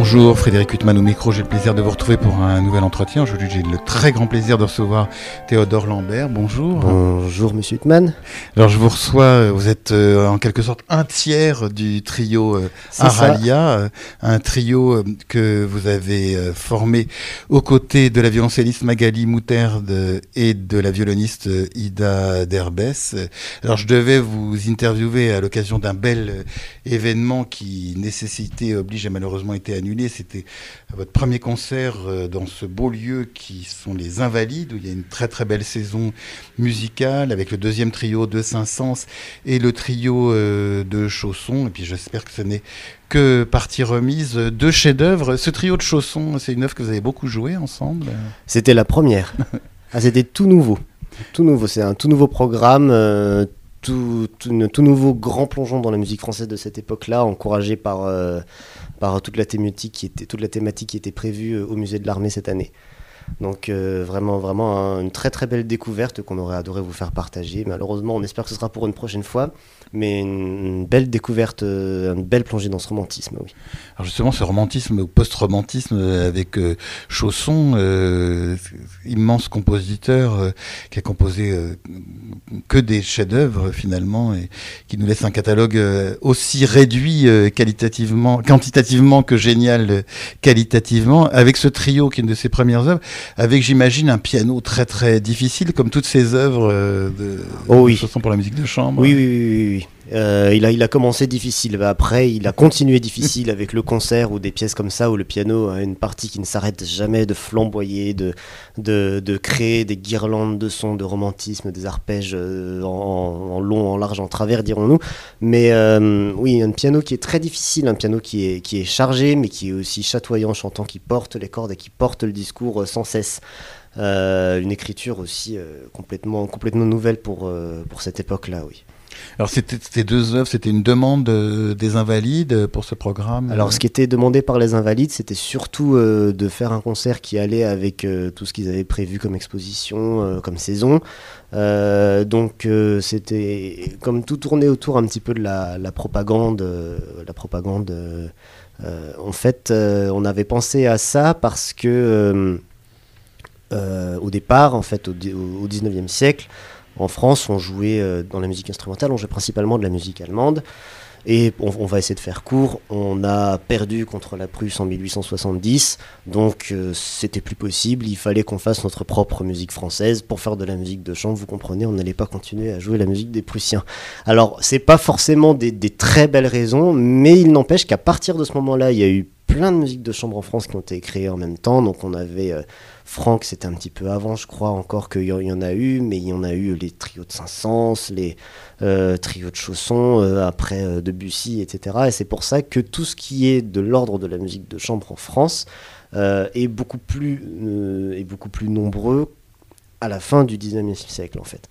Bonjour, Frédéric Huttman au micro. J'ai le plaisir de vous retrouver pour un nouvel entretien. Aujourd'hui, j'ai le très grand plaisir de recevoir Théodore Lambert. Bonjour. Bonjour, monsieur Huttman. Alors, je vous reçois. Vous êtes euh, en quelque sorte un tiers du trio euh, Aralia, euh, un trio que vous avez formé aux côtés de la violoncelliste Magali Mouterde et de la violoniste Ida Derbès. Alors, je devais vous interviewer à l'occasion d'un bel événement qui nécessitait, oblige et malheureusement été annulé c'était votre premier concert euh, dans ce beau lieu qui sont les Invalides, où il y a une très très belle saison musicale avec le deuxième trio de Saint-Saëns et le trio euh, de Chaussons. Et puis j'espère que ce n'est que partie remise de chefs-d'œuvre. Ce trio de Chaussons, c'est une œuvre que vous avez beaucoup joué ensemble? C'était la première. ah, c'était tout nouveau. Tout nouveau, c'est un tout nouveau programme, euh, tout, tout, nouveau grand plongeon dans la musique française de cette époque-là, encouragé par, par toute la thématique qui était, toute la thématique qui était prévue euh, au musée de l'armée cette année. Donc euh, vraiment, vraiment une très très belle découverte qu'on aurait adoré vous faire partager. Malheureusement, on espère que ce sera pour une prochaine fois, mais une, belle découverte, euh, une belle plongée dans ce romantisme, oui. Alors justement, ce romantisme ou post-romantisme avec euh, Chausson, immense compositeur qui a composé que des chefs-d'œuvre finalement et qui nous laisse un catalogue aussi réduit qualitativement, quantitativement que génial qualitativement, avec ce trio qui est une de ses premières œuvres avec j'imagine un piano très très difficile, comme toutes ces œuvres euh, de, oh oui. chansons pour la musique de chambre. Oui, oui, oui. oui. Euh, il, a, commencé difficile, après il a continué difficile avec le concert ou des pièces comme ça où le piano a une partie qui ne s'arrête jamais de flamboyer, de, créer des guirlandes de sons, de romantisme, des arpèges euh, en, long, en large, en travers, dirons-nous. Mais euh, oui, un piano qui est très difficile, un piano qui est, chargé mais qui est aussi chatoyant, chantant, qui porte les cordes et qui porte le discours sans cesse. une écriture aussi complètement, nouvelle pour cette époque-là, oui. Alors ces deux œuvres, c'était une demande euh, des Invalides pour ce programme Alors ce qui était demandé par les Invalides, c'était surtout euh, de faire un concert qui allait avec euh, tout ce qu'ils avaient prévu comme exposition, comme saison. donc c'était comme tout tournait autour un petit peu de la, la propagande. la propagande en fait, on avait pensé à ça parce que au départ, en fait, au, au 19e siècle, en France, on jouait euh, dans la musique instrumentale, on jouait principalement de la musique allemande. Et on, va essayer de faire court. On a perdu contre la Prusse en 1870, donc euh, c'était plus possible. Il fallait qu'on fasse notre propre musique française pour faire de la musique de chambre. Vous comprenez, on n'allait pas continuer à jouer la musique des Prussiens. Alors, c'est pas forcément des, très belles raisons, mais il n'empêche qu'à partir de ce moment-là, il y a eu plein de musiques de chambre en France qui ont été créées en même temps. Donc, on avait euh, Franck, c'était un petit peu avant, je crois encore qu'il y en a eu, mais il y en a eu les trios de Saint-Saëns, les euh, trios de Chaussons, euh, après euh, Debussy, etc. Et c'est pour ça que tout ce qui est de l'ordre de la musique de chambre en France est, beaucoup plus, est beaucoup plus nombreux à la fin du 19e siècle, en fait.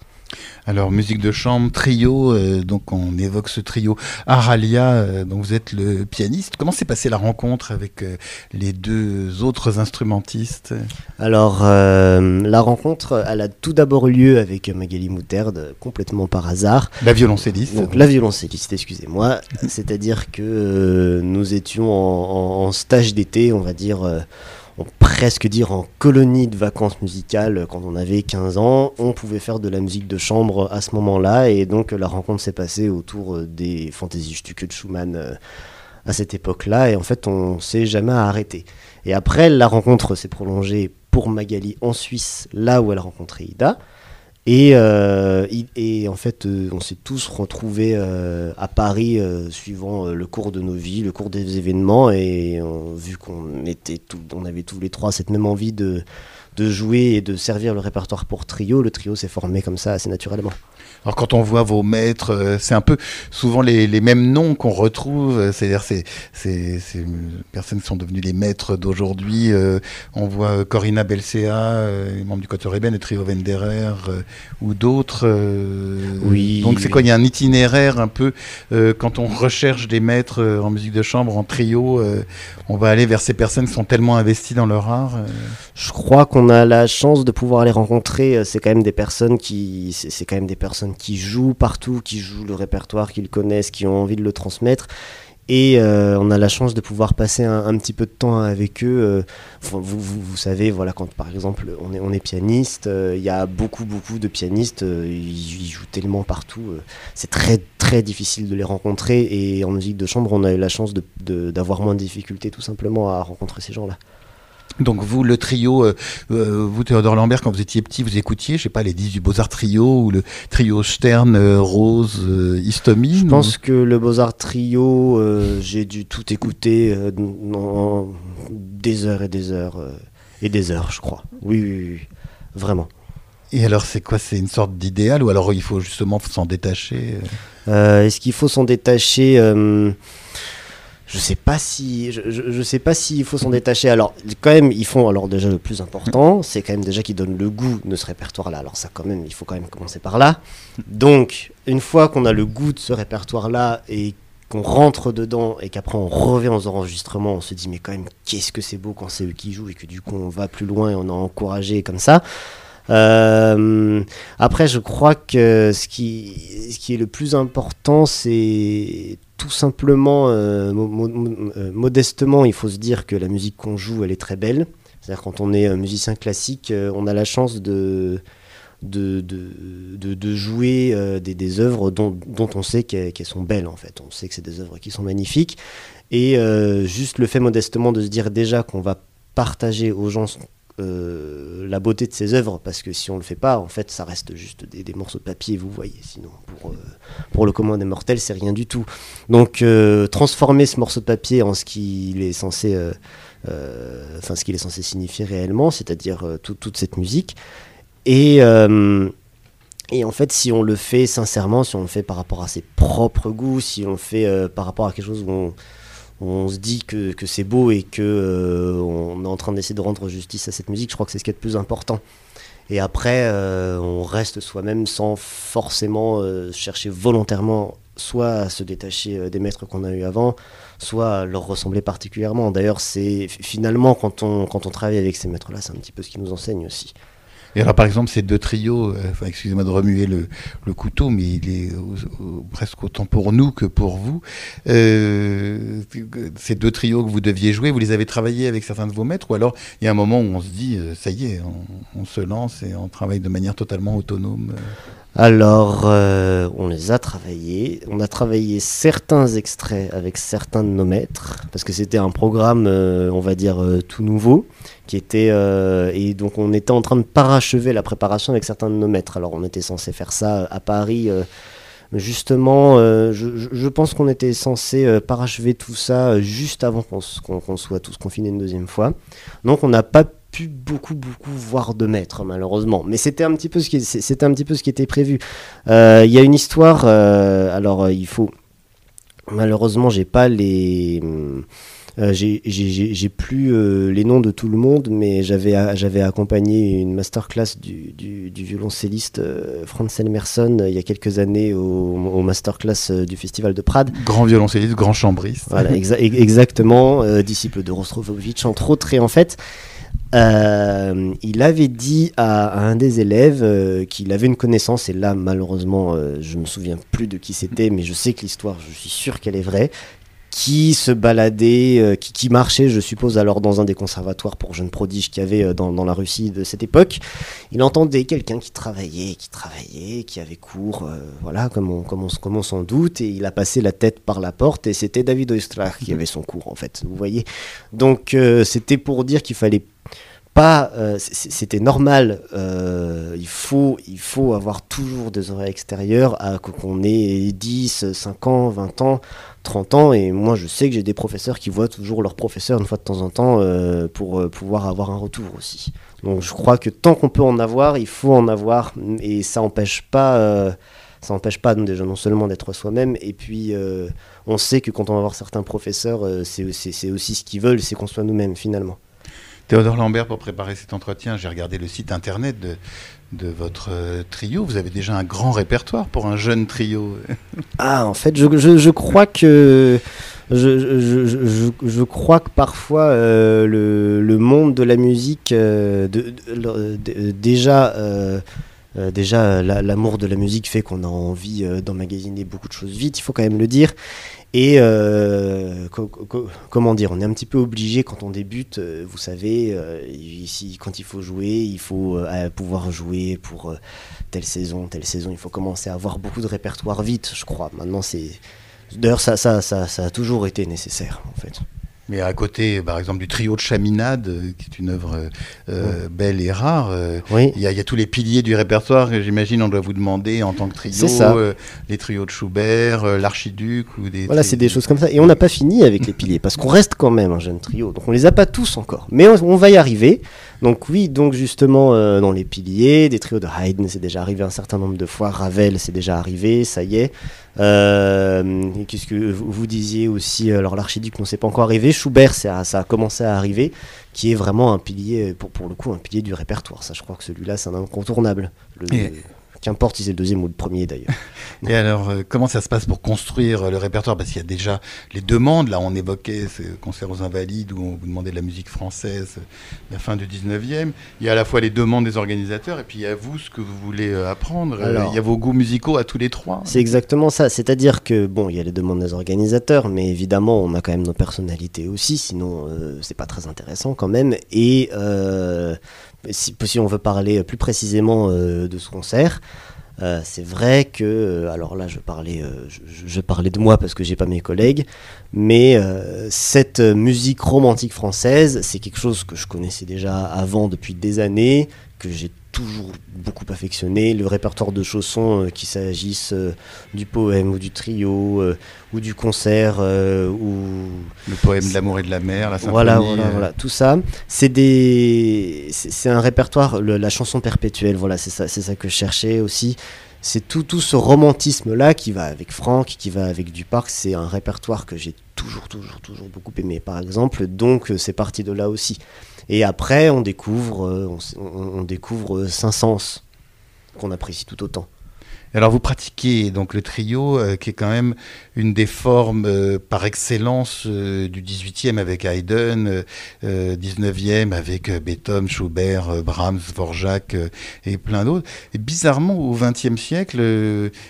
Alors, musique de chambre, trio, euh, donc on évoque ce trio. Aralia, euh, dont vous êtes le pianiste. Comment s'est passée la rencontre avec euh, les deux autres instrumentistes? Alors, la rencontre, elle a tout d'abord eu lieu avec Magali Moutarde, complètement par hasard. La violoncelliste. Donc, la violoncelliste, excusez-moi. C'est-à-dire que nous étions en stage d'été, on va dire presque dire en colonie de vacances musicales quand on avait 15 ans. On pouvait faire de la musique de chambre à ce moment-là et donc la rencontre s'est passée autour euh, des fantaisies Stücke de Schumann euh, à cette époque-là et en fait on s'est jamais arrêté. Et après la rencontre s'est prolongée pour Magali en Suisse, là où elle a rencontré Ida. Et, euh, et, en fait, euh, on s'est tous retrouvés euh, à Paris suivant le cours de nos vies, le cours des événements, et vu qu'on avait tous les trois cette même envie de jouer et de servir le répertoire pour trio, le trio s'est formé comme ça assez naturellement. Alors quand on voit vos maîtres, euh, c'est un peu souvent les, mêmes noms qu'on retrouve, euh, c'est-à-dire ces, ces, personnes qui sont devenues les maîtres d'aujourd'hui. Euh, on voit Corinna Belcea, membre du Côte Reben et Trio Venderer, ou d'autres. oui. Donc c'est quoi Il y a un itinéraire un peu, quand on recherche des maîtres en musique de chambre, en trio, on va aller vers ces personnes qui sont tellement investies dans leur art Je crois qu'on on a la chance de pouvoir les rencontrer, c'est quand même des personnes qui, c'est quand même des personnes qui jouent partout, qui jouent le répertoire, qu'ils connaissent, qui ont envie de le transmettre. Et euh, on a la chance de pouvoir passer un, petit peu de temps avec eux. Euh, vous, savez, voilà, quand par exemple on est, pianiste, euh, il y a beaucoup, beaucoup de pianistes, ils, jouent tellement partout. c'est très, très difficile de les rencontrer. Et en musique de chambre, on a eu la chance d'avoir moins de difficultés tout simplement à rencontrer ces gens-là. Donc vous, le trio, euh, euh, vous Théodore Lambert, quand vous étiez petit, vous écoutiez, je sais pas, les 10 du Beaux-Arts Trio ou le trio Stern, euh, Rose, Histomine Je pense que le Beaux-Arts Trio, j'ai dû tout écouter des heures et des heures et des heures, je crois. Oui, oui, oui vraiment. Et alors, c'est quoi? C'est une sorte d'idéal ou alors il faut justement s'en détacher Est-ce qu'il faut s'en détacher je sais pas si je, je, sais pas s'il faut s'en détacher. Alors quand même ils font alors déjà le plus important, c'est quand même déjà qu'ils donnent le goût de ce répertoire là. Alors ça quand même il faut quand même commencer par là. Donc une fois qu'on a le goût de ce répertoire là et qu'on rentre dedans et qu'après on revient aux enregistrements, on se dit mais quand même qu'est-ce que c'est beau quand c'est eux qui jouent et que du coup on va plus loin et on est encouragé comme ça. Euh, après, je crois que ce qui, ce qui est le plus important, c'est tout simplement, euh, euh, modestement, il faut se dire que la musique qu'on joue, elle est très belle. C'est-à-dire quand on est musicien classique, on a la chance de, de, de, jouer des, des, œuvres dont, dont on sait qu'elles sont belles, en fait. On sait que c'est des œuvres qui sont magnifiques. Et juste le fait modestement de se dire déjà qu'on va partager aux gens euh, la beauté de ses œuvres, parce que si on le fait pas, en fait, ça reste juste des, morceaux de papier, vous voyez. Sinon, pour, euh, pour le commun des mortels, c'est rien du tout. Donc, euh, transformer ce morceau de papier en ce qu'il est censé, enfin, ce qu'il est censé signifier réellement, c'est-à-dire toute cette musique. Et et en fait, si on le fait sincèrement, si on le fait par rapport à ses propres goûts, si on le fait par rapport à quelque chose où on, on se dit que, c'est beau et que euh, on est en train d'essayer de rendre justice à cette musique, je crois que c'est ce qui est le plus important. Et après, euh, on reste soi-même sans forcément euh, chercher volontairement soit à se détacher des maîtres qu'on a eu avant, soit à leur ressembler particulièrement. D'ailleurs, c'est finalement quand on, quand on travaille avec ces maîtres-là, c'est un petit peu ce qui nous enseigne aussi. Et alors, par exemple, ces deux trios, euh, excusez-moi de remuer le, couteau, mais il est presque autant pour nous que pour vous. Euh, ces deux trios que vous deviez jouer, vous les avez travaillés avec certains de vos maîtres, ou alors il y a un moment où on se dit, euh, ça y est, on, se lance et on travaille de manière totalement autonome alors, on les a travaillés. On a travaillé certains extraits avec certains de nos maîtres, parce que c'était un programme, on va dire, tout nouveau qui était euh, et donc on était en train de parachever la préparation avec certains de nos maîtres. Alors on était censé faire ça à Paris. Euh, justement, euh, je, pense qu'on était censé parachever tout ça juste avant qu'on soit tous confinés une deuxième fois. Donc on n'a pas pu beaucoup beaucoup voir de maîtres malheureusement. Mais c'était un petit peu ce qui c'était un petit peu ce qui était prévu. Il y a une histoire. alors il faut malheureusement j'ai pas les euh, j'ai plus euh, les noms de tout le monde, mais j'avais j'avais accompagné une masterclass du, du, du violoncelliste euh, Franz Elmerson il y a quelques années au, au masterclass du festival de Prades. Grand violoncelliste, grand chambriste. Voilà, exactement, disciple de Rostropovitch entre autres. Et en fait, euh, il avait dit à, un des élèves qu'il avait une connaissance, et là malheureusement je me souviens plus de qui c'était, mais je sais que l'histoire, je suis sûr qu'elle est vraie, qui se baladait, euh, qui, qui, marchait, je suppose, alors dans un des conservatoires pour jeunes prodiges qu'il y avait euh, dans, dans, la Russie de cette époque. Il entendait quelqu'un qui travaillait, qui travaillait, qui avait cours, euh, voilà, comme on, comme, on, comme on s'en doute, et il a passé la tête par la porte, et c'était David Oistrakh qui avait son cours, en fait, vous voyez. Donc, c'était pour dire qu'il fallait pas, c'était normal. il faut, il faut avoir toujours des oreilles extérieures, à qu'on ait 10, 5 ans, 20 ans, 30 ans et moi je sais que j'ai des professeurs qui voient toujours leur professeur une fois de temps en temps euh, pour euh, pouvoir avoir un retour aussi. Donc je crois que tant qu'on peut en avoir, il faut en avoir et ça n'empêche pas, euh, ça empêche pas déjà non seulement d'être soi-même et puis on sait que quand on va voir certains professeurs, c'est aussi ce qu'ils veulent, c'est qu'on soit nous-mêmes finalement. Théodore Lambert, pour préparer cet entretien, j'ai regardé le site internet de, votre euh, trio. Vous avez déjà un grand répertoire pour un jeune trio. ah, en fait, je, crois que je, crois que parfois le, monde de la musique, déjà, déjà l'amour de la musique fait qu'on a envie d'emmagasiner beaucoup de choses vite, il faut quand même le dire. Et euh, comment dire, on est un petit peu obligé quand on débute, euh, vous savez, euh, ici, quand il faut jouer, il faut pouvoir jouer pour telle saison, telle saison, il faut commencer à avoir beaucoup de répertoire vite, je crois. Maintenant, c'est. D'ailleurs, ça, ça, ça, ça a toujours été nécessaire, en fait. Mais à côté, par exemple, du trio de Chaminade, euh, qui est une œuvre euh, euh, belle et rare, il y, a tous les piliers du répertoire que j'imagine on doit vous demander en tant que trio. Ça. les trios de Schubert, l'Archiduc ou des. Voilà, c'est des choses comme ça. Et on n'a pas fini avec les piliers, parce qu'on reste quand même un jeune trio. Donc on les a pas tous encore. Mais on, va y arriver. Donc oui, donc justement, dans les piliers, des trios de Haydn, c'est déjà arrivé un certain nombre de fois. Ravel, c'est déjà arrivé, ça y est. Euh, Qu'est-ce que vous disiez aussi Alors l'archiduc, non, c'est pas encore arrivé. Schubert, ça, ça, a commencé à arriver, qui est vraiment un pilier, pour, pour le coup, un pilier du répertoire. Ça, je crois que celui-là, c'est un incontournable. Le, Qu'importe si c'est le deuxième ou le premier d'ailleurs. Et alors, euh, comment ça se passe pour construire euh, le répertoire? Parce qu'il y a déjà les demandes. Là, on évoquait ce concert aux Invalides où on vous demandait de la musique française euh, la fin du 19e. Il y a à la fois les demandes des organisateurs et puis il y a vous, ce que vous voulez apprendre. il y a vos goûts musicaux à tous les trois. C'est exactement ça. C'est-à-dire que, bon, il y a les demandes des organisateurs, mais évidemment, on a quand même nos personnalités aussi. Sinon, c'est pas très intéressant quand même. Et si, on veut parler plus précisément euh, de ce concert, euh, c'est vrai que, euh, alors là, je parlais, je, parlais de moi parce que j'ai pas mes collègues, mais cette musique romantique française, c'est quelque chose que je connaissais déjà avant depuis des années, que j'ai toujours beaucoup affectionné. Le répertoire de chaussons, euh, qu'il s'agisse euh, du poème ou du trio euh, ou du concert ou le poème de l'amour et de la mer, la symphonie. Voilà, voilà, voilà, tout ça. C'est des, c'est un répertoire, la chanson perpétuelle. Voilà, c'est ça, c'est ça que je cherchais aussi. C'est tout, tout ce romantisme là qui va avec Franck, qui va avec Duparc. C'est un répertoire que j'ai toujours, toujours, toujours beaucoup aimé, par exemple. Donc c'est parti de là aussi. Et après, on découvre, euh, on, on découvre Saint-Saëns, qu'on apprécie tout autant. Alors vous pratiquez donc le trio, euh, qui est quand même une des formes euh, par excellence euh, du 18e avec Haydn, 19e avec Beethoven, Schubert, Brahms, Dvorak et plein d'autres. Et bizarrement, au 20e siècle,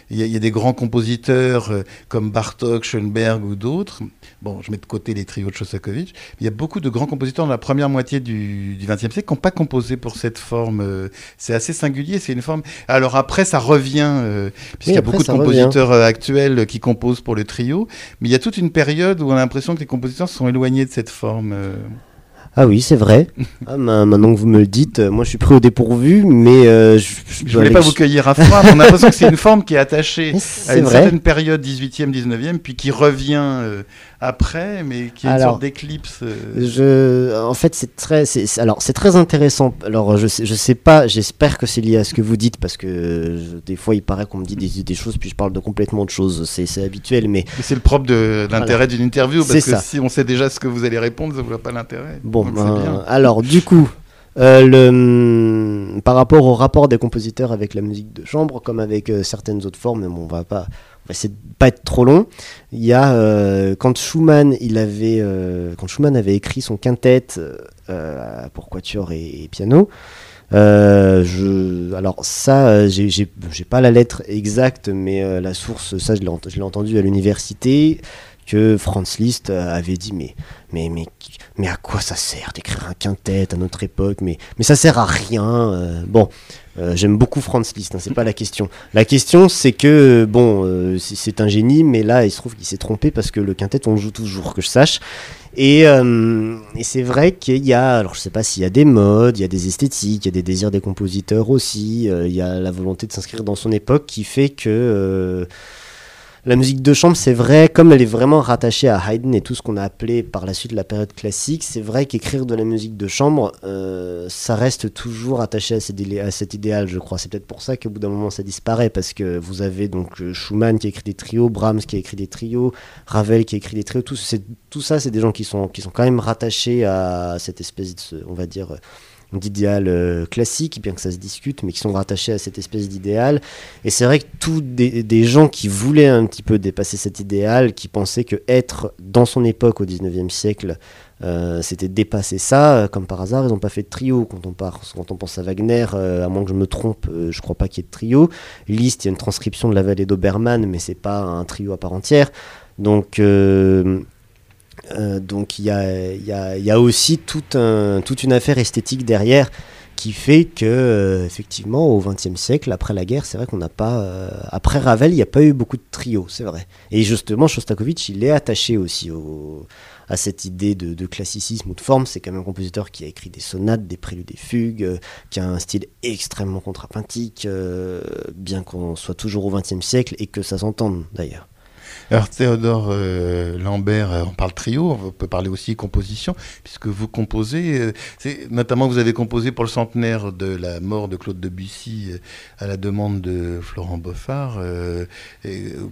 il y, a des grands compositeurs comme Bartok, Schoenberg ou d'autres. Bon, je mets de côté les trios de Shostakovich. Il y a beaucoup de grands compositeurs dans la première moitié du, 20e siècle qui n'ont pas composé pour cette forme. C'est assez singulier, c'est une forme. Alors après, ça revient euh, puisqu'il y a beaucoup de compositeurs euh, actuels qui composent pour le trio, mais il y a toute une période où on a l'impression que les compositeurs sont éloignés de cette forme. Euh. Ah oui, c'est vrai. Ah, maintenant que vous me le dites, moi je suis pris au dépourvu, mais je, ne voulais pas vous cueillir à froid. on a l'impression que c'est une forme qui est attachée à une certaine période 18e, 19e, puis qui revient après, mais qui est une sorte d'éclipse. Euh. Je, en fait, c'est très, alors c'est très intéressant. Alors, je sais, je sais pas. J'espère que c'est lié à ce que vous dites parce que des fois, il paraît qu'on me dit des, choses puis je parle de complètement de choses. C'est habituel, mais. c'est le propre de l'intérêt d'une interview parce que si on sait déjà ce que vous allez répondre, ça ne voit pas l'intérêt. Bon, ben, alors du coup. Euh, le, par rapport au rapport des compositeurs avec la musique de chambre, comme avec euh, certaines autres formes, mais bon, on va pas, va essayer de pas être trop long. Il y a euh, quand Schumann, il avait euh, quand Schumann avait écrit son quintet euh, pour quatuor et, piano. je, alors ça, j'ai pas la lettre exacte, mais la source, ça je l'ai entendu à l'université que Franz Liszt avait dit mais mais mais à quoi ça sert d'écrire un quintet à notre époque mais mais ça sert à rien bon euh, j'aime beaucoup Franz Liszt, hein, c'est pas la question. La question, c'est que, bon, euh, c'est un génie, mais là, il se trouve qu'il s'est trompé parce que le quintet, on le joue toujours, que je sache. Et, euh, et c'est vrai qu'il y a, alors je sais pas s'il y a des modes, il y a des esthétiques, il y a des désirs des compositeurs aussi, il y a la volonté de s'inscrire dans son époque qui fait que la musique de chambre, c'est vrai, comme elle est vraiment rattachée à Haydn et tout ce qu'on a appelé par la suite la période classique, c'est vrai qu'écrire de la musique de chambre, euh, ça reste toujours attaché à, cet idéal, je crois. C'est peut-être pour ça qu'au bout d'un moment, ça disparaît, parce que vous avez donc euh, Schumann qui écrit des trios, Brahms qui écrit des trios, Ravel qui écrit des trios, tout, tout ça, c'est des gens qui sont, qui sont quand même rattachés à cette espèce de, on va dire, d'idéal classique, bien que ça se discute, mais qui sont rattachés à cette espèce d'idéal. Et c'est vrai que tous des, gens qui voulaient un petit peu dépasser cet idéal, qui pensaient que être dans son époque au 19e siècle, euh, c'était dépasser ça, euh, comme par hasard, ils n'ont pas fait de trio. Quand on, quand on pense à Wagner, euh, à moins que je me trompe, je crois pas qu'il y ait de trio. Liszt, il y a une transcription de la vallée d'Obermann, mais c'est pas un trio à part entière. Donc, donc il y a, aussi toute une affaire esthétique derrière qui fait que effectivement au XXe siècle, après la guerre, c'est vrai qu'on n'a pas, après Ravel, il n'y a pas eu beaucoup de trio, c'est vrai. Et justement, Shostakovich, il est attaché aussi au, à cette idée de, classicisme ou de forme. C'est quand même un compositeur qui a écrit des sonates, des préludes, des fugues, euh, qui a un style extrêmement contrapuntique, euh, bien qu'on soit toujours au XXe siècle et que ça s'entende d'ailleurs. Alors Théodore euh, Lambert, euh, on parle trio, on peut parler aussi composition, puisque vous composez, euh, notamment vous avez composé pour le centenaire de la mort de Claude Debussy à la demande de Florent Boffard.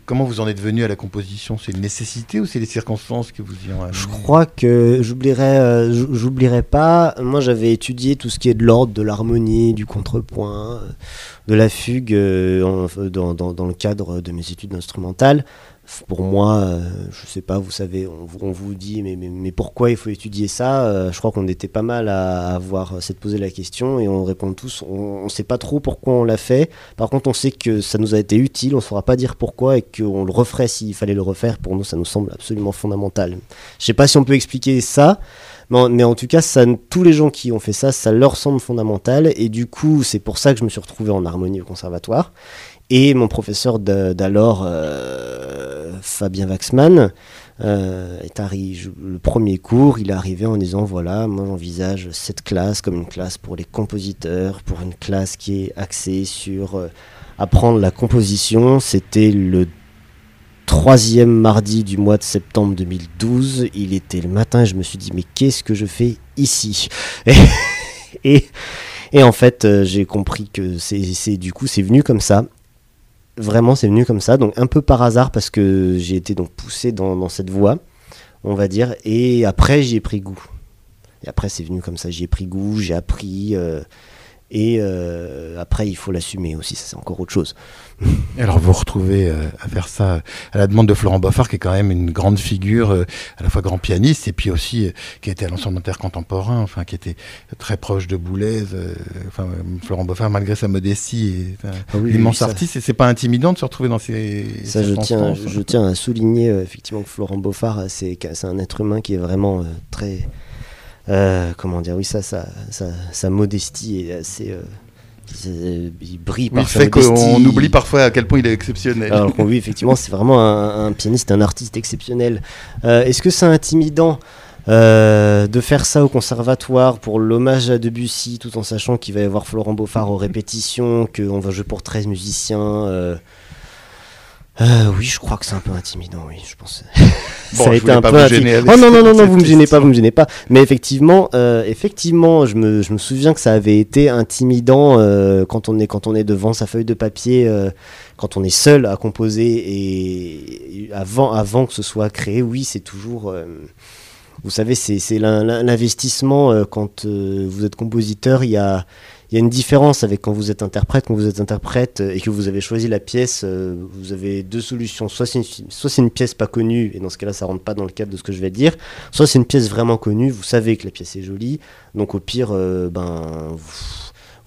comment vous en êtes venu à la composition? C'est une nécessité ou c'est les circonstances qui vous y ont amené? Je crois que j'oublierai, j'oublierai pas. Moi, j'avais étudié tout ce qui est de l'ordre, de l'harmonie, du contrepoint, de la fugue dans, le cadre de mes études instrumentales pour moi, euh, je sais pas, vous savez, on, vous dit, mais, mais, pourquoi il faut étudier ça euh, Je crois qu'on était pas mal à, avoir cette poser la question et on répond tous, on ne sait pas trop pourquoi on l'a fait. Par contre, on sait que ça nous a été utile, on saura pas dire pourquoi et qu'on le referait s'il fallait le refaire. Pour nous, ça nous semble absolument fondamental. Je sais pas si on peut expliquer ça. Mais mais en, tout cas, ça, tous les gens qui ont fait ça, ça leur semble fondamental. Et du coup, c'est pour ça que je me suis retrouvé en harmonie au conservatoire. Et mon professeur d'alors, euh, Fabien Waxman, euh, est arrivé, le premier cours, il est arrivé en disant voilà, moi j'envisage cette classe comme une classe pour les compositeurs, pour une classe qui est axée sur euh, apprendre la composition. C'était le troisième mardi du mois de septembre 2012. Il était le matin et je me suis dit mais qu'est-ce que je fais ici? Et, et, en fait, j'ai compris que c'est du coup c'est venu comme ça vraiment c'est venu comme ça, donc un peu par hasard parce que j'ai été donc poussé dans, cette voie, on va dire, et après j'y ai pris goût. Et après c'est venu comme ça, j'y ai pris goût, j'ai appris, euh, et euh, après, il faut l'assumer aussi, ça c'est encore autre chose. alors vous retrouvez euh, à faire ça à la demande de Florent Boffard, qui est quand même une grande figure, euh, à la fois grand pianiste, et puis aussi qui était à l'ensemble contemporain, enfin qui était très proche de Boulez. enfin, Florent Boffard, malgré sa modestie, est un ah immense artiste, et c'est pas intimidant de se retrouver dans ces Ça, je tiens, je tiens à souligner effectivement que Florent Boffard, c'est un être humain qui est vraiment très euh, comment dire, oui, ça, ça, sa modestie est assez. Euh, il brille par sa modestie. qu'on oublie parfois à quel point il est exceptionnel. Alors oui, effectivement, c'est vraiment un, pianiste, un artiste exceptionnel. Euh, est-ce que c'est intimidant de faire ça au conservatoire pour l'hommage à Debussy, tout en sachant qu'il va y avoir Florent Beaufard aux répétitions, qu'on va jouer pour 13 musiciens euh, oui, je crois que c'est un peu intimidant, oui, je pense. ça a été un peu intimidant. Oh non, non, non, non, vous me gênez pas, vous me gênez pas. Mais effectivement, euh, effectivement, je me, je me souviens que ça avait été intimidant euh, quand on est quand on est devant sa feuille de papier, euh, quand on est seul à composer et, avant avant que ce soit créé. Oui, c'est toujours. Euh, vous savez, c'est l'investissement quand vous êtes compositeur. Il y a il y a une différence avec quand vous êtes interprète. Quand vous êtes interprète euh, et que vous avez choisi la pièce, euh, vous avez deux solutions. Soit c'est une, pièce pas connue, et dans ce cas-là, ça rentre pas dans le cadre de ce que je vais dire. Soit c'est une pièce vraiment connue, vous savez que la pièce est jolie. Donc au pire, euh, ben,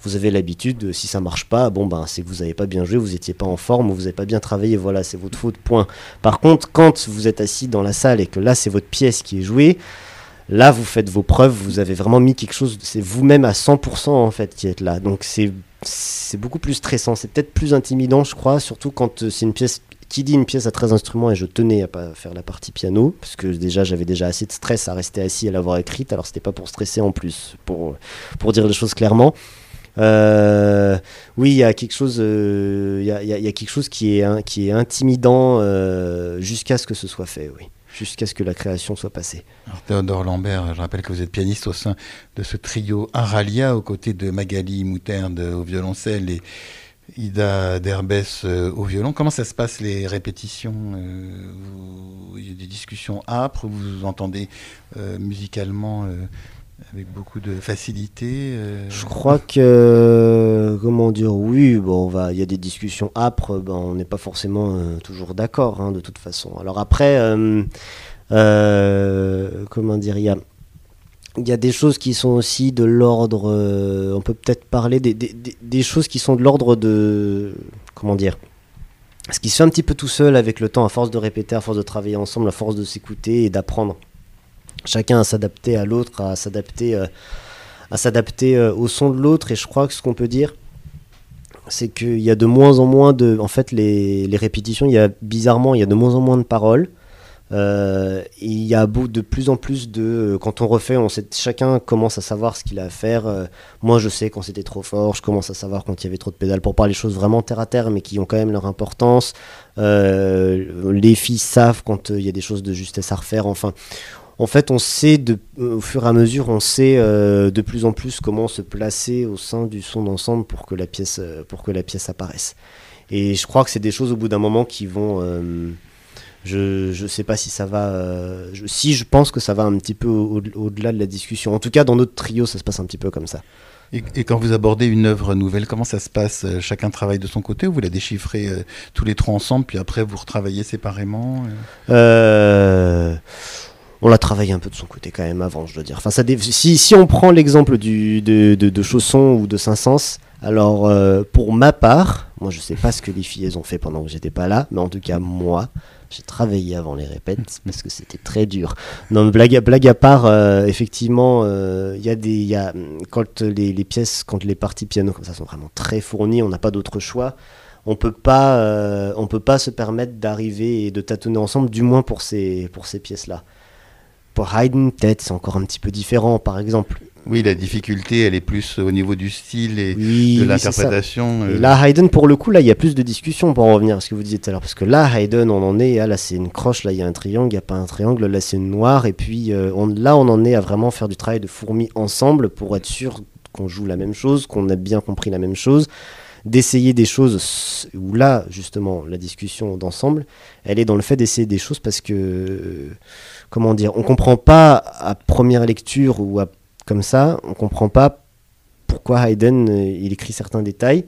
vous, avez l'habitude, si ça marche pas, bon, ben, c'est que vous n'avez pas bien joué, vous étiez pas en forme, ou vous n'avez pas bien travaillé, voilà, c'est votre faute, point. Par contre, quand vous êtes assis dans la salle et que là, c'est votre pièce qui est jouée, Là, vous faites vos preuves, vous avez vraiment mis quelque chose, c'est vous-même à 100% en fait qui êtes là. Donc c'est beaucoup plus stressant, c'est peut-être plus intimidant, je crois, surtout quand euh, c'est une pièce qui dit une pièce à 13 instruments et je tenais à pas faire la partie piano parce que déjà j'avais déjà assez de stress à rester assis à l'avoir écrite alors c'était pas pour stresser en plus pour pour dire les choses clairement euh, oui il y a quelque chose euh, il y, quelque chose qui est qui est intimidant jusqu'à ce que ce soit fait oui jusqu'à ce que la création soit passée. Alors, Théodore Lambert, je rappelle que vous êtes pianiste au sein de ce trio Aralia, aux côtés de Magali Mouterde au violoncelle et Ida Derbès euh, au violon. Comment ça se passe les répétitions euh, Il y a des discussions âpres, vous entendez euh, musicalement avec beaucoup de facilité Je crois que, comment dire, oui, bon, il y a des discussions âpres, ben, on n'est pas forcément toujours d'accord, hein, de toute façon. Alors après, comment dire, il y a des choses qui sont aussi de l'ordre. Euh, on peut peut-être parler des, des, choses qui sont de l'ordre de. Comment dire Ce qui se fait un petit peu tout seul avec le temps, à force de répéter, à force de travailler ensemble, à force de s'écouter et d'apprendre. Chacun à s'adapter à l'autre, à s'adapter, euh, à s'adapter euh, au son de l'autre. Et je crois que ce qu'on peut dire, c'est qu'il y a de moins en moins de. En fait, les, les répétitions, il y a bizarrement, il y a de moins en moins de paroles. Euh, il y a de plus en plus de. Quand on refait, on sait, chacun commence à savoir ce qu'il a à faire. Moi, je sais quand c'était trop fort, je commence à savoir quand il y avait trop de pédales pour parler des choses vraiment terre à terre, mais qui ont quand même leur importance. les filles savent quand il y a des choses de justesse à refaire. Enfin, en fait, on sait, de, au fur et à mesure, on sait de plus en plus comment se placer au sein du son d'ensemble pour que la pièce, pour que la pièce apparaisse. Et je crois que c'est des choses au bout d'un moment qui vont je ne sais pas si ça va. Euh, si je pense que ça va un petit peu au-delà de la discussion. En tout cas, dans notre trio, ça se passe un petit peu comme ça. Et, quand vous abordez une œuvre nouvelle, comment ça se passe? Euh, Chacun travaille de son côté ou vous la déchiffrez euh, tous les trois ensemble, puis après vous retravaillez séparément on l'a travaillé un peu de son côté quand même avant, je dois dire. Enfin, ça si, si, on prend l'exemple de, de, de, Chausson ou de Saint-Saëns, alors pour ma part, moi je sais pas ce que les filles ont fait pendant que j'étais pas là, mais en tout cas moi, j'ai travaillé avant les répètes parce que c'était très dur. Non, blague à, blague à part, euh, effectivement, euh, il y a des, y a, quand les, les, pièces, quand les parties piano comme ça sont vraiment très fournies, on n'a pas d'autre choix. On peut pas, euh, on peut pas se permettre d'arriver et de tâtonner ensemble, du moins pour ces, pour ces pièces-là. Pour Haydn, peut-être c'est encore un petit peu différent. Par exemple, oui, la difficulté, elle est plus au niveau du style et de l'interprétation. Euh. Là, Haydn, pour le coup, là, il y a plus de discussion pour en revenir à ce que vous disiez tout à l'heure. Parce que là, Haydn, on en est, ah, là, c'est une croche, là, il y a un triangle, il n'y a pas un triangle, là, c'est une noire. Et puis, euh, on, là, on en est à vraiment faire du travail de fourmi ensemble pour être sûr qu'on joue la même chose, qu'on a bien compris la même chose d'essayer des choses où là justement la discussion d'ensemble elle est dans le fait d'essayer des choses parce que comment dire on comprend pas à première lecture ou à comme ça, on comprend pas pourquoi Haydn euh, il écrit certains détails.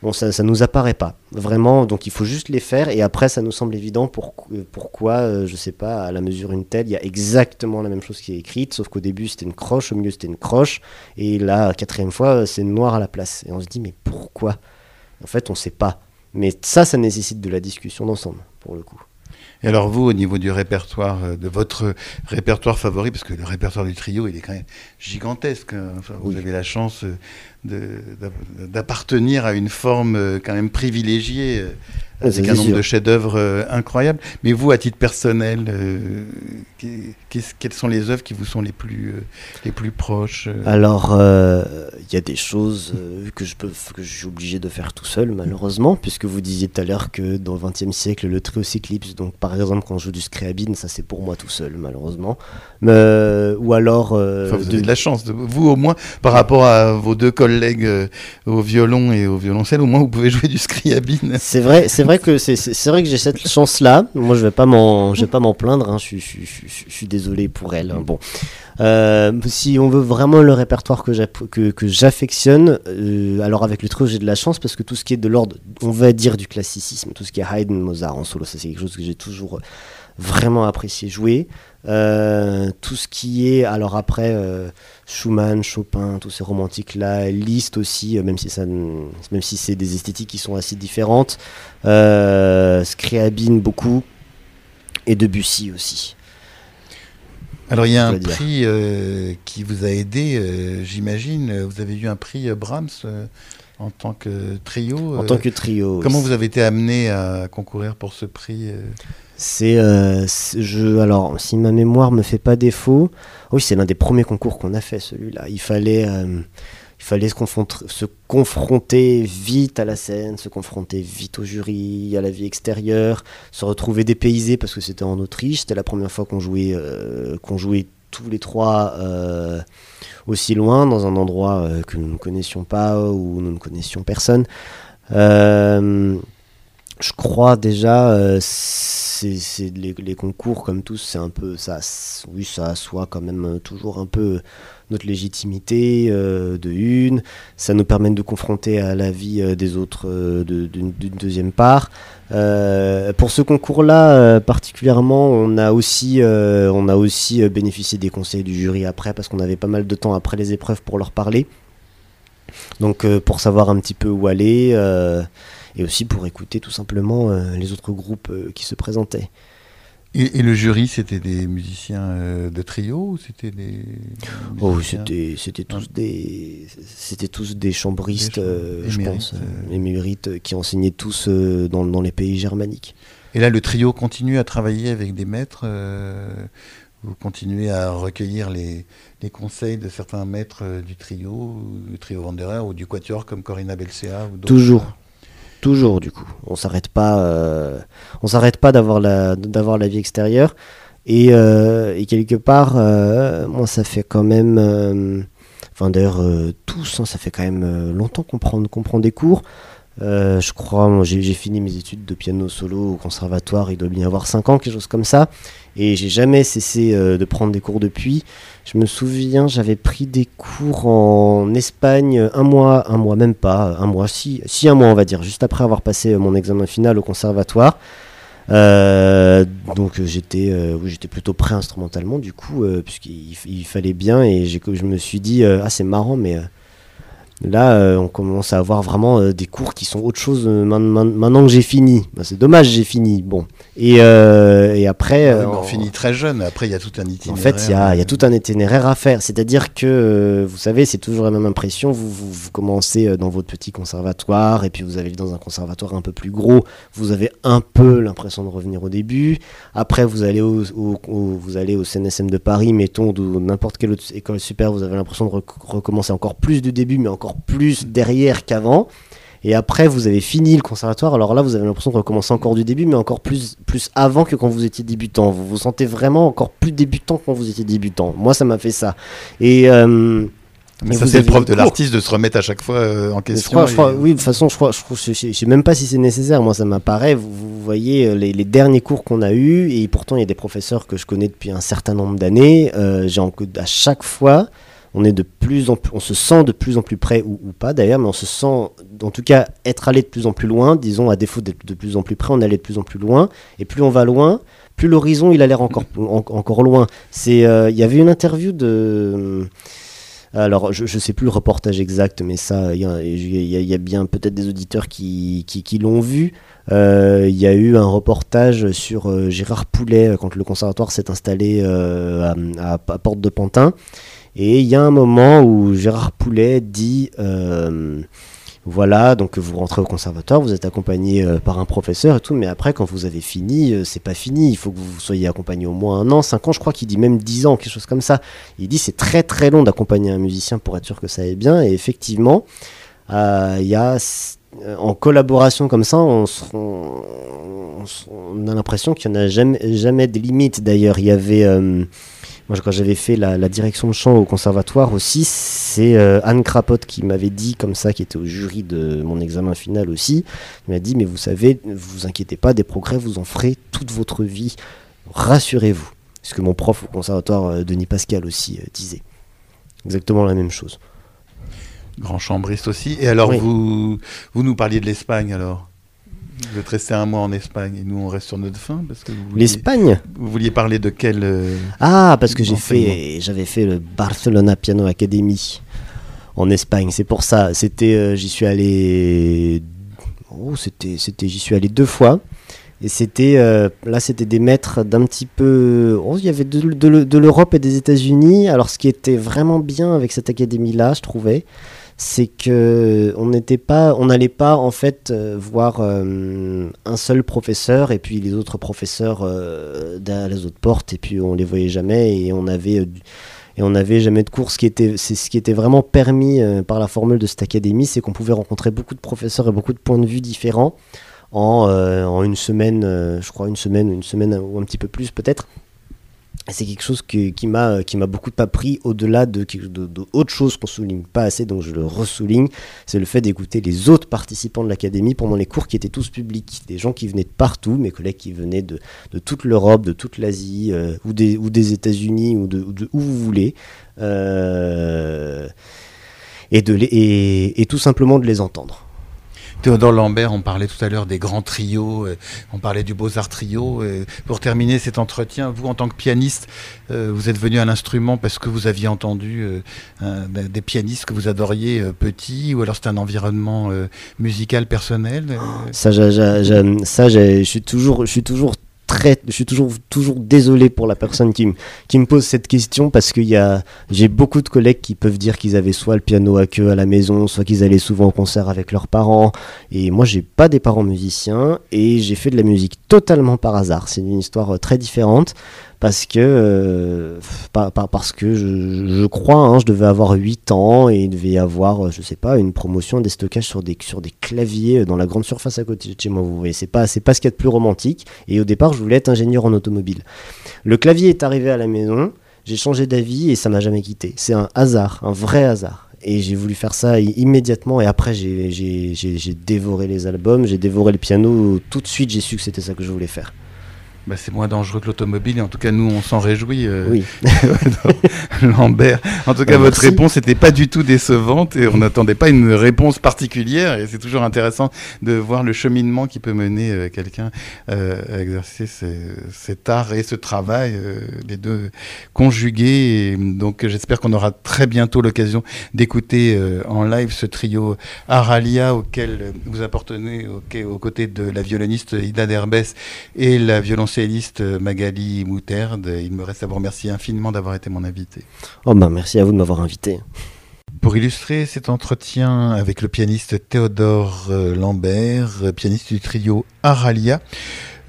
Bon, ça, ça nous apparaît pas vraiment, donc il faut juste les faire et après ça nous semble évident pour, euh, pourquoi, euh, je sais pas, à la mesure une telle, il y a exactement la même chose qui est écrite, sauf qu'au début c'était une croche, au milieu c'était une croche et la quatrième fois c'est noir à la place. Et on se dit mais pourquoi? En fait on sait pas. Mais ça, ça nécessite de la discussion d'ensemble pour le coup. Et alors vous, au niveau du répertoire, euh, de votre répertoire favori, parce que le répertoire du trio, il est quand même gigantesque. Hein. vous avez la chance euh, d'appartenir à une forme euh, quand même privilégiée, euh, avec un nombre de chefs-d'œuvre euh, incroyables. Mais vous, à titre personnel, quelles sont les œuvres qui vous sont les plus, les plus proches Alors, il y a des choses que je peux, que je suis obligé de faire tout seul, malheureusement, puisque vous disiez tout à l'heure que dans le XXe siècle, le trio s'éclipse. Donc, par exemple, quand je joue du scréabine, ça c'est pour moi tout seul, malheureusement. Mais, ou alors. vous avez de la chance, vous au moins, par rapport à vos deux collègues collègues euh, au violon et au violoncelle, au moins vous pouvez jouer du scriabine. C'est vrai, c'est vrai que c'est vrai que j'ai cette chance-là. Moi, je vais pas m'en, je vais pas m'en plaindre. Hein. Je, je, je, suis désolé pour elle. Hein. Bon, euh, si on veut vraiment le répertoire que j'affectionne, euh, alors avec le trio j'ai de la chance parce que tout ce qui est de l'ordre, on va dire du classicisme, tout ce qui est Haydn, Mozart en solo, ça c'est quelque chose que j'ai toujours vraiment apprécié jouer. Euh, tout ce qui est, alors après, euh, Schumann, Chopin, tous ces romantiques-là, Liszt aussi, euh, même si, ça, même si c'est des esthétiques qui sont assez différentes. Scriabine beaucoup, et Debussy aussi. Alors il y a un prix qui vous a aidé, j'imagine. Vous avez eu un prix Brahms en tant que trio. En tant que trio. Comment vous avez été amené à concourir pour ce prix c'est, euh, je, alors, si ma mémoire me fait pas défaut, oui, c'est l'un des premiers concours qu'on a fait, celui-là. Il fallait, euh, il fallait se, confronter vite à la scène, se confronter vite au jury, à la vie extérieure, se retrouver dépaysé parce que c'était en Autriche. C'était la première fois qu'on jouait, euh, qu'on jouait tous les trois euh, aussi loin, dans un endroit euh, que nous ne connaissions pas, où nous ne connaissions personne. Je crois déjà, c'est les, concours comme tous, c'est un peu ça. Oui, ça assoit quand même toujours un peu notre légitimité de une. Ça nous permet de confronter à la vie des autres d'une deuxième part. Euh, pour ce concours-là, euh, particulièrement, on a aussi, euh, on a aussi bénéficié des conseils du jury après, parce qu'on avait pas mal de temps après les épreuves pour leur parler. Donc, pour savoir un petit peu où aller, et aussi pour écouter tout simplement les autres groupes qui se présentaient. Et, le jury, c'était des musiciens euh, de trio ou c'était des Oh, c'était c'était tous des c'était tous des chambristes, euh, je pense, euh, émérites qui enseignaient tous dans, dans, les pays germaniques. Et là, le trio continue à travailler avec des maîtres. vous continuez à recueillir les, les, conseils de certains maîtres du trio, du trio Wanderer ou du quatuor comme Corinna Belcea Toujours. Toujours, du coup. On s'arrête pas, euh, s'arrête pas d'avoir la, vie extérieure. Et, euh, quelque part, euh, moi, ça fait quand même, enfin d'ailleurs tous, hein, ça fait quand même longtemps qu'on prend, qu'on prend des cours. Je crois, j'ai, fini mes études de piano solo au conservatoire, il doit bien y avoir 5 ans, quelque chose comme ça. Et j'ai jamais cessé de prendre des cours depuis. Je me souviens, j'avais pris des cours en Espagne un mois, un mois même pas, un mois, si, si un mois on va dire, juste après avoir passé mon examen final au conservatoire. Euh, donc j'étais euh, j'étais plutôt prêt instrumentalement du coup euh, puisqu'il fallait bien et je me suis dit ah c'est marrant mais Là, euh, on commence à avoir vraiment euh, des cours qui sont autre chose euh, maintenant que j'ai fini. Bah, c'est dommage, j'ai fini. Bon. Et, après. on, finit très jeune. Après, il y a tout un itinéraire. En fait, il y, a, tout un itinéraire à faire. C'est-à-dire que, vous savez, c'est toujours la même impression. Vous, vous, commencez dans votre petit conservatoire et puis vous allez dans un conservatoire un peu plus gros. Vous avez un peu l'impression de revenir au début. Après, vous allez au, vous allez au CNSM de Paris, mettons, ou n'importe quelle autre école super. Vous avez l'impression de recommencer encore plus du début, mais encore plus derrière qu'avant. Et après, vous avez fini le conservatoire. Alors là, vous avez l'impression de recommencer encore du début, mais encore plus, plus avant que quand vous étiez débutant. Vous vous sentez vraiment encore plus débutant quand vous étiez débutant. Moi, ça m'a fait ça. Et. Euh, mais ça, c'est le propre de l'artiste de se remettre à chaque fois euh, en question. oui, de toute façon, je crois, je, je, sais même pas si c'est nécessaire. Moi, ça m'apparaît. Vous, vous, voyez euh, les, les, derniers cours qu'on a eus, et pourtant, il y a des professeurs que je connais depuis un certain nombre d'années. j'ai à chaque fois, on est de plus en on se sent de plus en plus près ou, pas d'ailleurs, mais on se sent, en tout cas, être allé de plus en plus loin. Disons, à défaut d'être de plus en plus près, on allait de plus en plus loin. Et plus on va loin, plus l'horizon il a l'air encore, encore loin. C'est, euh, il y avait une interview de alors, je ne sais plus le reportage exact, mais ça, il y, a bien peut-être des auditeurs qui, qui, l'ont vu. Euh, il y a eu un reportage sur euh, Gérard Poulet quand le conservatoire s'est installé à, Porte de Pantin. Et il y a un moment où Gérard Poulet dit euh, voilà, donc vous rentrez au conservatoire, vous êtes accompagné euh, par un professeur et tout, mais après, quand vous avez fini, euh, c'est pas fini. Il faut que vous soyez accompagné au moins un an, cinq ans, je crois qu'il dit même dix ans, quelque chose comme ça. Il dit c'est très très long d'accompagner un musicien pour être sûr que ça aille bien. Et effectivement, il y a en collaboration comme ça, on, a l'impression qu'il n'y en a jamais, jamais de limites. D'ailleurs, il y avait moi, quand j'avais fait la, direction de chant au conservatoire aussi, c'est euh, Anne Crapote qui m'avait dit, comme ça, qui était au jury de mon examen final aussi, il m'a dit, mais vous savez, ne vous inquiétez pas, des progrès, vous en ferez toute votre vie. Rassurez-vous. Ce que mon prof au conservatoire, euh, Denis Pascal, aussi euh, disait. Exactement la même chose. Grand chambriste aussi. Et alors, vous, vous nous parliez de l'Espagne, alors? Vous êtes resté un mois en Espagne et nous on reste sur notre fin parce que l'Espagne. Vous vouliez parler de quel euh, Ah parce que j'ai fait j'avais fait le Barcelona Piano Academy en Espagne. C'est pour ça. C'était euh, j'y suis allé oh c'était c'était j'y suis allé deux fois. Et c'était euh, là, c'était des maîtres d'un petit peu. Oh, il y avait de, de l'Europe et des États-Unis. Alors, ce qui était vraiment bien avec cette académie-là, je trouvais, c'est que on n'était pas, on n'allait pas en fait euh, voir euh, un seul professeur et puis les autres professeurs euh, derrière les autres portes et puis on les voyait jamais et on avait et on n'avait jamais de cours. Ce qui était, c'est ce qui était vraiment permis par la formule de cette académie, c'est qu'on pouvait rencontrer beaucoup de professeurs et beaucoup de points de vue différents en, en une semaine, je crois une semaine, une semaine ou un petit peu plus peut-être. C'est quelque chose qui m'a qui m'a beaucoup appris au-delà de, de, de, autre chose qu'on souligne pas assez donc je le ressouligne. C'est le fait d'écouter les autres participants de l'académie pendant les cours qui étaient tous publics des gens qui venaient de partout mes collègues qui venaient de, de toute l'Europe de toute l'Asie euh, ou des ou des États-Unis ou de, où vous voulez euh, et de et, et tout simplement de les entendre Théodore Lambert, on parlait tout à l'heure des grands trios, euh, on parlait du Beaux-Arts Trio. Euh, pour terminer cet entretien, vous, en tant que pianiste, euh, vous êtes venu à l'instrument parce que vous aviez entendu des pianistes que vous adoriez petits, ou alors c'est un environnement musical personnel Ça, je suis toujours je suis toujours, toujours désolé pour la personne qui, qui me pose cette question parce que j'ai beaucoup de collègues qui peuvent dire qu'ils avaient soit le piano à queue à la maison, soit qu'ils allaient souvent au concert avec leurs parents. Et moi, j'ai pas des parents musiciens et j'ai fait de la musique totalement par hasard. C'est une histoire euh, très différente parce que, euh, parce que je, crois, hein, je devais avoir 8 ans et il devait y avoir, euh, je sais pas, une promotion, des stockages sur des, sur des claviers dans la grande surface à côté de chez moi. Vous voyez, c'est pas, pas ce qu'il y a de plus romantique. Et au départ, je voulais être ingénieur en automobile. Le clavier est arrivé à la maison, j'ai changé d'avis et ça m'a jamais quitté. C'est un hasard, un vrai hasard. Et j'ai voulu faire ça immédiatement. Et après, j'ai dévoré les albums, j'ai dévoré le piano. Tout de suite, j'ai su que c'était ça que je voulais faire. Bah, c'est moins dangereux que l'automobile, et en tout cas, nous, on s'en réjouit. Euh, oui. Lambert. En tout cas, bah, votre réponse n'était pas du tout décevante, et on n'attendait pas une réponse particulière, et c'est toujours intéressant de voir le cheminement qui peut mener euh, quelqu'un euh, à exercer cet art et ce travail, les deux conjugués. Et donc, j'espère qu'on aura très bientôt l'occasion d'écouter en live ce trio Aralia, auquel vous appartenez aux côtés de la violoniste Ida Derbès et la violoncelle euh, Magali Mouterde. Il me reste à vous remercier infiniment d'avoir été mon invité. Oh ben merci à vous de m'avoir invité. Pour illustrer cet entretien avec le pianiste Théodore euh, Lambert, pianiste du trio Aralia,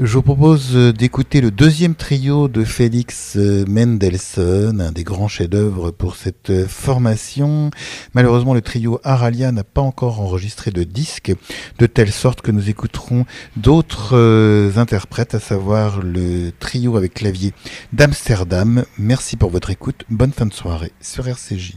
je vous propose euh, d'écouter le deuxième trio de Félix euh, Mendelssohn, un des grands chefs-d'œuvre pour cette euh, formation. Malheureusement, le trio Aralia n'a pas encore enregistré de disque, de telle sorte que nous écouterons d'autres interprètes, à savoir le trio avec clavier d'Amsterdam. Merci pour votre écoute. Bonne fin de soirée sur RCJ.